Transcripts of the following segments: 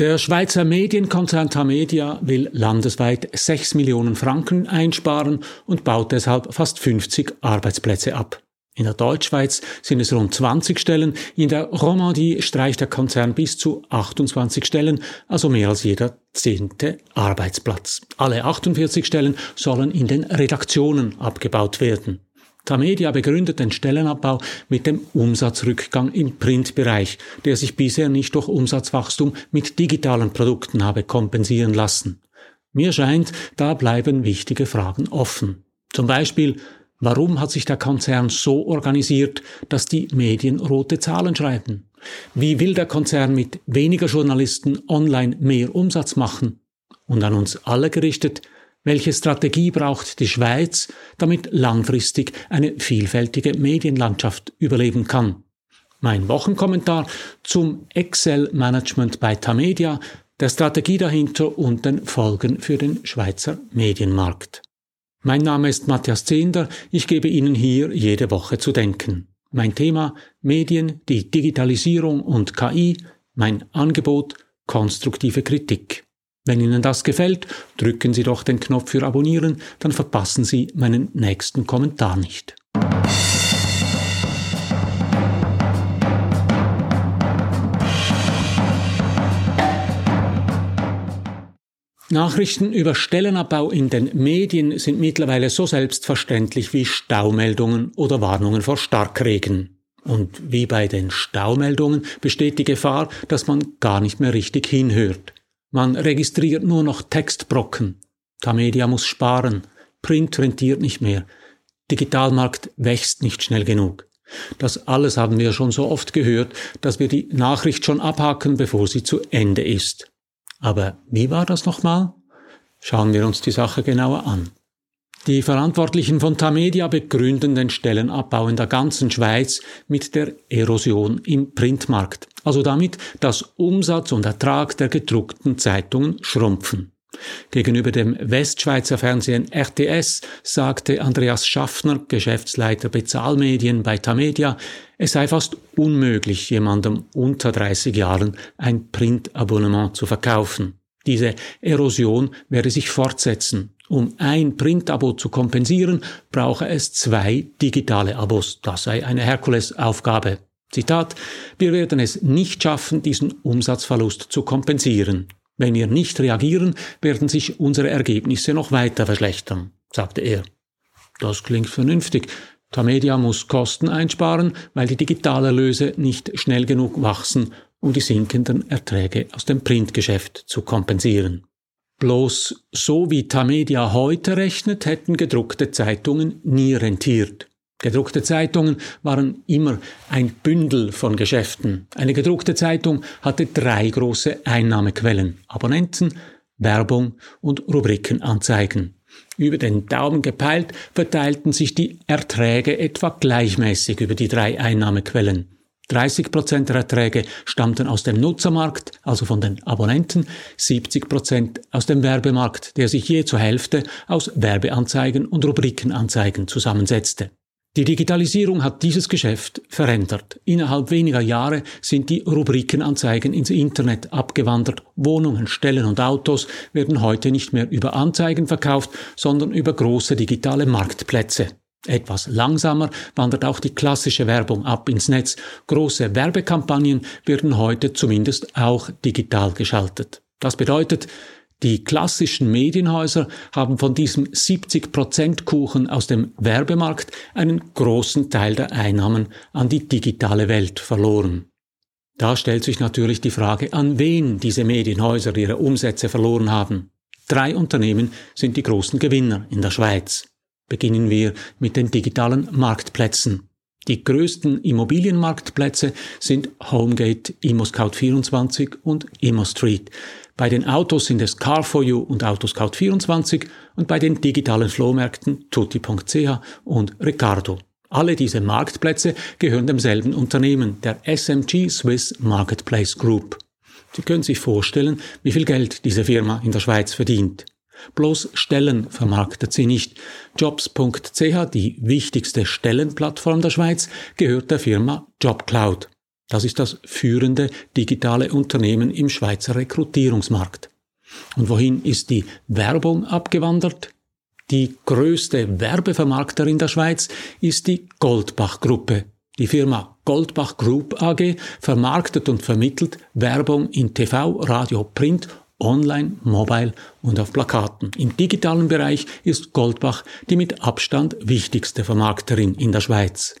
Der Schweizer Medienkonzern Tamedia will landesweit 6 Millionen Franken einsparen und baut deshalb fast 50 Arbeitsplätze ab. In der Deutschschweiz sind es rund 20 Stellen, in der Romandie streicht der Konzern bis zu 28 Stellen, also mehr als jeder zehnte Arbeitsplatz. Alle 48 Stellen sollen in den Redaktionen abgebaut werden. Tamedia begründet den Stellenabbau mit dem Umsatzrückgang im Printbereich, der sich bisher nicht durch Umsatzwachstum mit digitalen Produkten habe kompensieren lassen. Mir scheint, da bleiben wichtige Fragen offen. Zum Beispiel, warum hat sich der Konzern so organisiert, dass die Medien rote Zahlen schreiben? Wie will der Konzern mit weniger Journalisten online mehr Umsatz machen? Und an uns alle gerichtet, welche Strategie braucht die Schweiz, damit langfristig eine vielfältige Medienlandschaft überleben kann? Mein Wochenkommentar zum Excel-Management bei Tamedia, der Strategie dahinter und den Folgen für den Schweizer Medienmarkt. Mein Name ist Matthias Zehnder, ich gebe Ihnen hier jede Woche zu denken. Mein Thema Medien, die Digitalisierung und KI, mein Angebot konstruktive Kritik. Wenn Ihnen das gefällt, drücken Sie doch den Knopf für Abonnieren, dann verpassen Sie meinen nächsten Kommentar nicht. Nachrichten über Stellenabbau in den Medien sind mittlerweile so selbstverständlich wie Staumeldungen oder Warnungen vor Starkregen. Und wie bei den Staumeldungen besteht die Gefahr, dass man gar nicht mehr richtig hinhört. Man registriert nur noch Textbrocken. Tamedia muss sparen. Print rentiert nicht mehr. Digitalmarkt wächst nicht schnell genug. Das alles haben wir schon so oft gehört, dass wir die Nachricht schon abhaken, bevor sie zu Ende ist. Aber wie war das nochmal? Schauen wir uns die Sache genauer an. Die Verantwortlichen von Tamedia begründen den Stellenabbau in der ganzen Schweiz mit der Erosion im Printmarkt, also damit, dass Umsatz und Ertrag der gedruckten Zeitungen schrumpfen. Gegenüber dem Westschweizer Fernsehen RTS sagte Andreas Schaffner, Geschäftsleiter Bezahlmedien bei Tamedia, es sei fast unmöglich, jemandem unter 30 Jahren ein Printabonnement zu verkaufen. Diese Erosion werde sich fortsetzen. Um ein Printabo zu kompensieren, brauche es zwei digitale Abos. Das sei eine Herkulesaufgabe. Zitat, wir werden es nicht schaffen, diesen Umsatzverlust zu kompensieren. Wenn wir nicht reagieren, werden sich unsere Ergebnisse noch weiter verschlechtern, sagte er. Das klingt vernünftig. Tamedia muss Kosten einsparen, weil die Digitalerlöse nicht schnell genug wachsen, um die sinkenden Erträge aus dem Printgeschäft zu kompensieren. Bloß so wie Tamedia heute rechnet, hätten gedruckte Zeitungen nie rentiert. Gedruckte Zeitungen waren immer ein Bündel von Geschäften. Eine gedruckte Zeitung hatte drei große Einnahmequellen. Abonnenten, Werbung und Rubrikenanzeigen. Über den Daumen gepeilt verteilten sich die Erträge etwa gleichmäßig über die drei Einnahmequellen. 30 Prozent der Erträge stammten aus dem Nutzermarkt, also von den Abonnenten, 70 Prozent aus dem Werbemarkt, der sich je zur Hälfte aus Werbeanzeigen und Rubrikenanzeigen zusammensetzte. Die Digitalisierung hat dieses Geschäft verändert. Innerhalb weniger Jahre sind die Rubrikenanzeigen ins Internet abgewandert. Wohnungen, Stellen und Autos werden heute nicht mehr über Anzeigen verkauft, sondern über große digitale Marktplätze. Etwas langsamer wandert auch die klassische Werbung ab ins Netz. Große Werbekampagnen werden heute zumindest auch digital geschaltet. Das bedeutet, die klassischen Medienhäuser haben von diesem 70% Kuchen aus dem Werbemarkt einen großen Teil der Einnahmen an die digitale Welt verloren. Da stellt sich natürlich die Frage, an wen diese Medienhäuser ihre Umsätze verloren haben. Drei Unternehmen sind die großen Gewinner in der Schweiz. Beginnen wir mit den digitalen Marktplätzen. Die größten Immobilienmarktplätze sind Homegate, ImmoScout24 und ImmoStreet. Bei den Autos sind es Car4U und Autoscout24 und bei den digitalen Flohmärkten tutti.ch und Ricardo. Alle diese Marktplätze gehören demselben Unternehmen, der SMG Swiss Marketplace Group. Sie können sich vorstellen, wie viel Geld diese Firma in der Schweiz verdient. Bloß Stellen vermarktet sie nicht. Jobs.ch, die wichtigste Stellenplattform der Schweiz, gehört der Firma JobCloud. Das ist das führende digitale Unternehmen im Schweizer Rekrutierungsmarkt. Und wohin ist die Werbung abgewandert? Die größte Werbevermarkterin der Schweiz ist die Goldbach-Gruppe. Die Firma Goldbach Group AG vermarktet und vermittelt Werbung in TV, Radio, Print, Online, Mobile und auf Plakaten. Im digitalen Bereich ist Goldbach die mit Abstand wichtigste Vermarkterin in der Schweiz.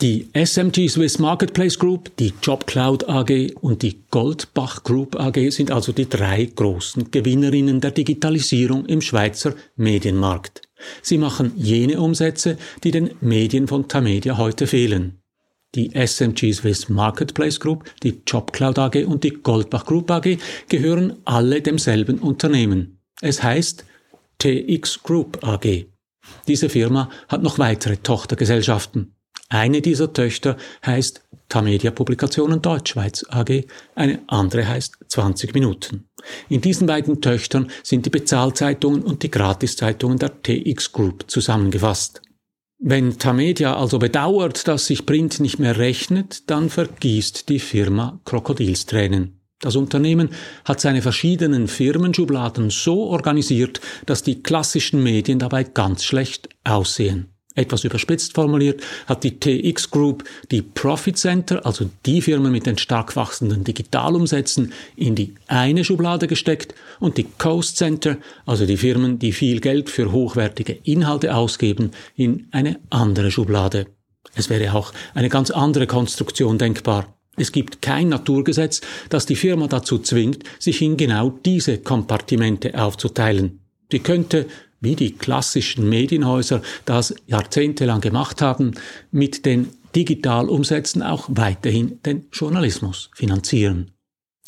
Die SMG Swiss Marketplace Group, die JobCloud AG und die Goldbach Group AG sind also die drei großen Gewinnerinnen der Digitalisierung im Schweizer Medienmarkt. Sie machen jene Umsätze, die den Medien von Tamedia heute fehlen. Die SMG Swiss Marketplace Group, die JobCloud AG und die Goldbach Group AG gehören alle demselben Unternehmen. Es heißt TX Group AG. Diese Firma hat noch weitere Tochtergesellschaften. Eine dieser Töchter heißt Tamedia Publikationen Deutschschweiz AG, eine andere heißt 20 Minuten. In diesen beiden Töchtern sind die Bezahlzeitungen und die Gratiszeitungen der TX Group zusammengefasst. Wenn Tamedia also bedauert, dass sich Print nicht mehr rechnet, dann vergießt die Firma Krokodilstränen. Das Unternehmen hat seine verschiedenen Firmenschubladen so organisiert, dass die klassischen Medien dabei ganz schlecht aussehen. Etwas überspitzt formuliert hat die TX Group die Profit Center, also die Firmen mit den stark wachsenden Digitalumsätzen, in die eine Schublade gesteckt und die Coast Center, also die Firmen, die viel Geld für hochwertige Inhalte ausgeben, in eine andere Schublade. Es wäre auch eine ganz andere Konstruktion denkbar. Es gibt kein Naturgesetz, das die Firma dazu zwingt, sich in genau diese Kompartimente aufzuteilen. Die könnte wie die klassischen Medienhäuser das jahrzehntelang gemacht haben, mit den Digitalumsätzen auch weiterhin den Journalismus finanzieren.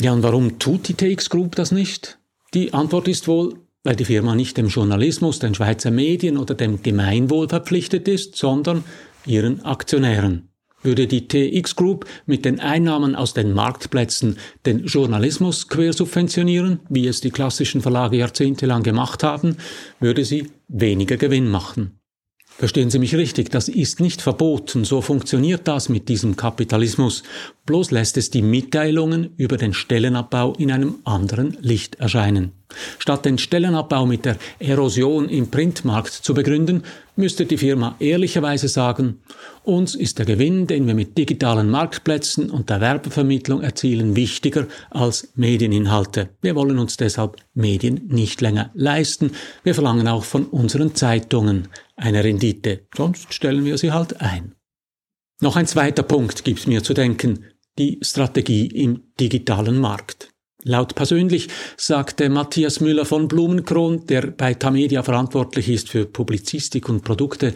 Ja, und warum tut die TX Group das nicht? Die Antwort ist wohl, weil die Firma nicht dem Journalismus, den Schweizer Medien oder dem Gemeinwohl verpflichtet ist, sondern ihren Aktionären würde die TX Group mit den Einnahmen aus den Marktplätzen den Journalismus quersubventionieren, wie es die klassischen Verlage jahrzehntelang gemacht haben, würde sie weniger Gewinn machen. Verstehen Sie mich richtig, das ist nicht verboten, so funktioniert das mit diesem Kapitalismus, bloß lässt es die Mitteilungen über den Stellenabbau in einem anderen Licht erscheinen. Statt den Stellenabbau mit der Erosion im Printmarkt zu begründen, müsste die Firma ehrlicherweise sagen, uns ist der Gewinn, den wir mit digitalen Marktplätzen und der Werbevermittlung erzielen, wichtiger als Medieninhalte. Wir wollen uns deshalb Medien nicht länger leisten. Wir verlangen auch von unseren Zeitungen eine Rendite, sonst stellen wir sie halt ein. Noch ein zweiter Punkt gibt mir zu denken, die Strategie im digitalen Markt. Laut persönlich sagte Matthias Müller von Blumenkron, der bei Tamedia verantwortlich ist für Publizistik und Produkte,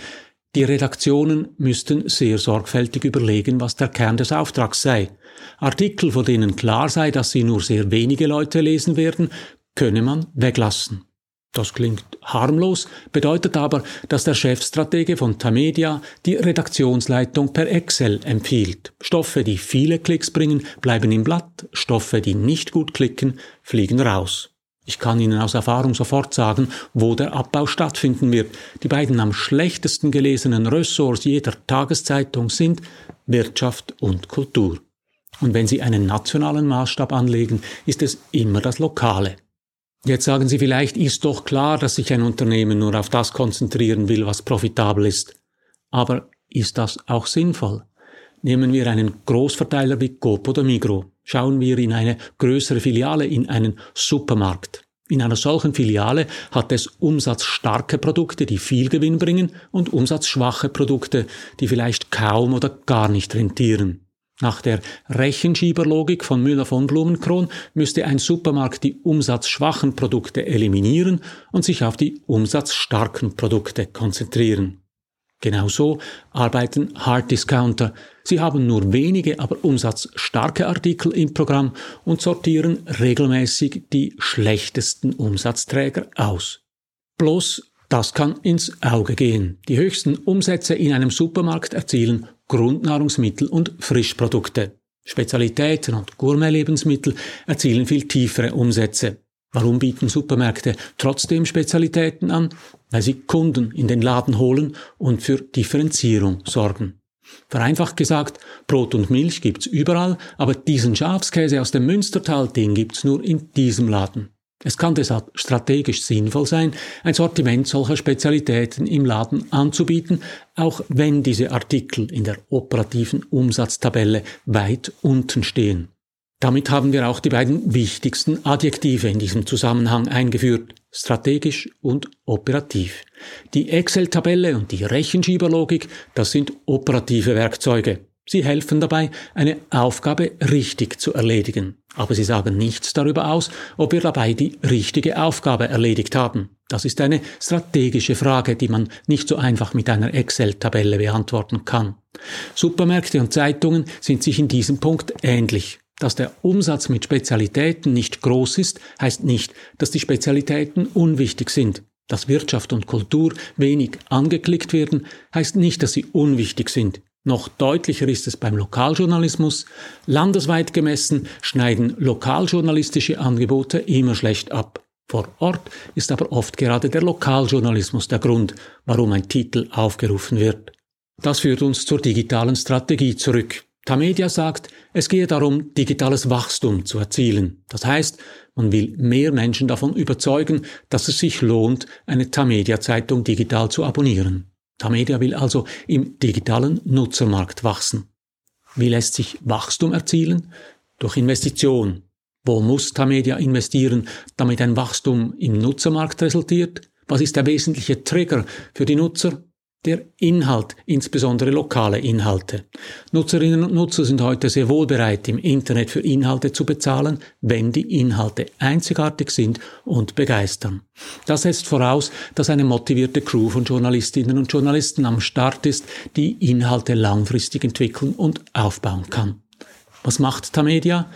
die Redaktionen müssten sehr sorgfältig überlegen, was der Kern des Auftrags sei. Artikel, von denen klar sei, dass sie nur sehr wenige Leute lesen werden, könne man weglassen. Das klingt harmlos, bedeutet aber, dass der Chefstratege von Tamedia die Redaktionsleitung per Excel empfiehlt. Stoffe, die viele Klicks bringen, bleiben im Blatt, Stoffe, die nicht gut klicken, fliegen raus. Ich kann Ihnen aus Erfahrung sofort sagen, wo der Abbau stattfinden wird. Die beiden am schlechtesten gelesenen Ressorts jeder Tageszeitung sind Wirtschaft und Kultur. Und wenn Sie einen nationalen Maßstab anlegen, ist es immer das Lokale. Jetzt sagen Sie vielleicht, ist doch klar, dass sich ein Unternehmen nur auf das konzentrieren will, was profitabel ist. Aber ist das auch sinnvoll? Nehmen wir einen Großverteiler wie Coop oder Migro. Schauen wir in eine größere Filiale, in einen Supermarkt. In einer solchen Filiale hat es umsatzstarke Produkte, die viel Gewinn bringen, und umsatzschwache Produkte, die vielleicht kaum oder gar nicht rentieren. Nach der Rechenschieberlogik von Müller von Blumenkron müsste ein Supermarkt die umsatzschwachen Produkte eliminieren und sich auf die umsatzstarken Produkte konzentrieren. Genauso arbeiten Hard Discounter. Sie haben nur wenige, aber umsatzstarke Artikel im Programm und sortieren regelmäßig die schlechtesten Umsatzträger aus. Bloß das kann ins Auge gehen. Die höchsten Umsätze in einem Supermarkt erzielen Grundnahrungsmittel und Frischprodukte. Spezialitäten und Gourmet-Lebensmittel erzielen viel tiefere Umsätze. Warum bieten Supermärkte trotzdem Spezialitäten an? Weil sie Kunden in den Laden holen und für Differenzierung sorgen. Vereinfacht gesagt, Brot und Milch gibt's überall, aber diesen Schafskäse aus dem Münstertal, den gibt's nur in diesem Laden. Es kann deshalb strategisch sinnvoll sein, ein Sortiment solcher Spezialitäten im Laden anzubieten, auch wenn diese Artikel in der operativen Umsatztabelle weit unten stehen. Damit haben wir auch die beiden wichtigsten Adjektive in diesem Zusammenhang eingeführt, strategisch und operativ. Die Excel-Tabelle und die Rechenschieberlogik, das sind operative Werkzeuge. Sie helfen dabei, eine Aufgabe richtig zu erledigen. Aber sie sagen nichts darüber aus, ob wir dabei die richtige Aufgabe erledigt haben. Das ist eine strategische Frage, die man nicht so einfach mit einer Excel-Tabelle beantworten kann. Supermärkte und Zeitungen sind sich in diesem Punkt ähnlich. Dass der Umsatz mit Spezialitäten nicht groß ist, heißt nicht, dass die Spezialitäten unwichtig sind. Dass Wirtschaft und Kultur wenig angeklickt werden, heißt nicht, dass sie unwichtig sind. Noch deutlicher ist es beim Lokaljournalismus. Landesweit gemessen schneiden lokaljournalistische Angebote immer schlecht ab. Vor Ort ist aber oft gerade der Lokaljournalismus der Grund, warum ein Titel aufgerufen wird. Das führt uns zur digitalen Strategie zurück. Tamedia sagt, es gehe darum, digitales Wachstum zu erzielen. Das heißt, man will mehr Menschen davon überzeugen, dass es sich lohnt, eine Tamedia-Zeitung digital zu abonnieren. Tamedia will also im digitalen Nutzermarkt wachsen. Wie lässt sich Wachstum erzielen? Durch Investition. Wo muss Tamedia investieren, damit ein Wachstum im Nutzermarkt resultiert? Was ist der wesentliche Trigger für die Nutzer? Der Inhalt, insbesondere lokale Inhalte. Nutzerinnen und Nutzer sind heute sehr wohl bereit, im Internet für Inhalte zu bezahlen, wenn die Inhalte einzigartig sind und begeistern. Das setzt voraus, dass eine motivierte Crew von Journalistinnen und Journalisten am Start ist, die Inhalte langfristig entwickeln und aufbauen kann. Was macht Tamedia?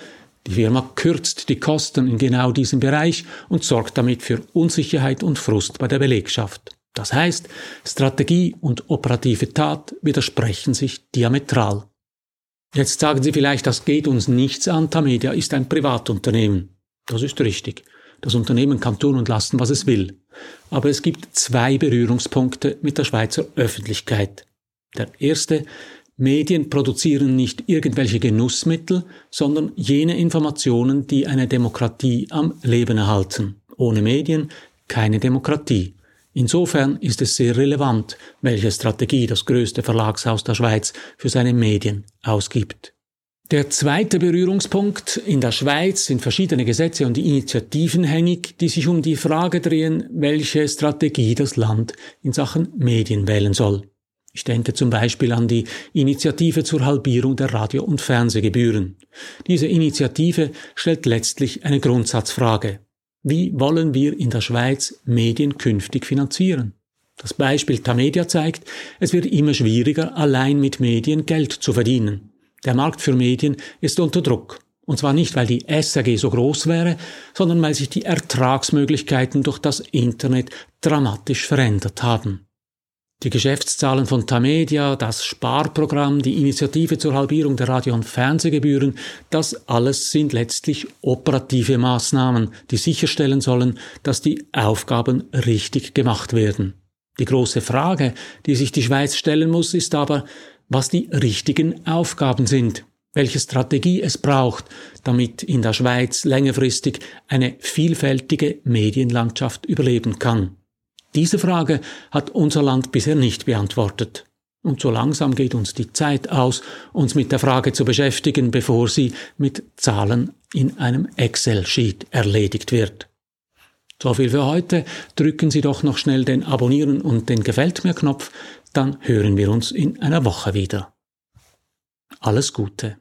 Die Firma kürzt die Kosten in genau diesem Bereich und sorgt damit für Unsicherheit und Frust bei der Belegschaft. Das heißt, Strategie und operative Tat widersprechen sich diametral. Jetzt sagen Sie vielleicht, das geht uns nichts an, Tamedia ist ein Privatunternehmen. Das ist richtig. Das Unternehmen kann tun und lassen, was es will. Aber es gibt zwei Berührungspunkte mit der Schweizer Öffentlichkeit. Der erste, Medien produzieren nicht irgendwelche Genussmittel, sondern jene Informationen, die eine Demokratie am Leben erhalten. Ohne Medien keine Demokratie. Insofern ist es sehr relevant, welche Strategie das größte Verlagshaus der Schweiz für seine Medien ausgibt. Der zweite Berührungspunkt. In der Schweiz sind verschiedene Gesetze und Initiativen hängig, die sich um die Frage drehen, welche Strategie das Land in Sachen Medien wählen soll. Ich denke zum Beispiel an die Initiative zur Halbierung der Radio- und Fernsehgebühren. Diese Initiative stellt letztlich eine Grundsatzfrage. Wie wollen wir in der Schweiz Medien künftig finanzieren? Das Beispiel Tamedia zeigt, es wird immer schwieriger, allein mit Medien Geld zu verdienen. Der Markt für Medien ist unter Druck. Und zwar nicht, weil die SAG so groß wäre, sondern weil sich die Ertragsmöglichkeiten durch das Internet dramatisch verändert haben. Die Geschäftszahlen von Tamedia, das Sparprogramm, die Initiative zur Halbierung der Radio- und Fernsehgebühren, das alles sind letztlich operative Maßnahmen, die sicherstellen sollen, dass die Aufgaben richtig gemacht werden. Die große Frage, die sich die Schweiz stellen muss, ist aber, was die richtigen Aufgaben sind, welche Strategie es braucht, damit in der Schweiz längerfristig eine vielfältige Medienlandschaft überleben kann. Diese Frage hat unser Land bisher nicht beantwortet. Und so langsam geht uns die Zeit aus, uns mit der Frage zu beschäftigen, bevor sie mit Zahlen in einem Excel-Sheet erledigt wird. So viel für heute. Drücken Sie doch noch schnell den Abonnieren und den Gefällt mir Knopf, dann hören wir uns in einer Woche wieder. Alles Gute.